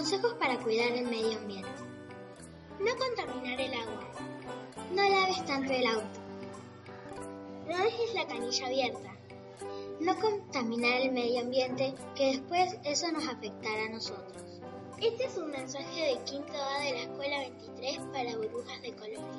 Consejos para cuidar el medio ambiente. No contaminar el agua. No laves tanto el auto. No dejes la canilla abierta. No contaminar el medio ambiente, que después eso nos afectará a nosotros. Este es un mensaje de quinto A de la Escuela 23 para burbujas de color.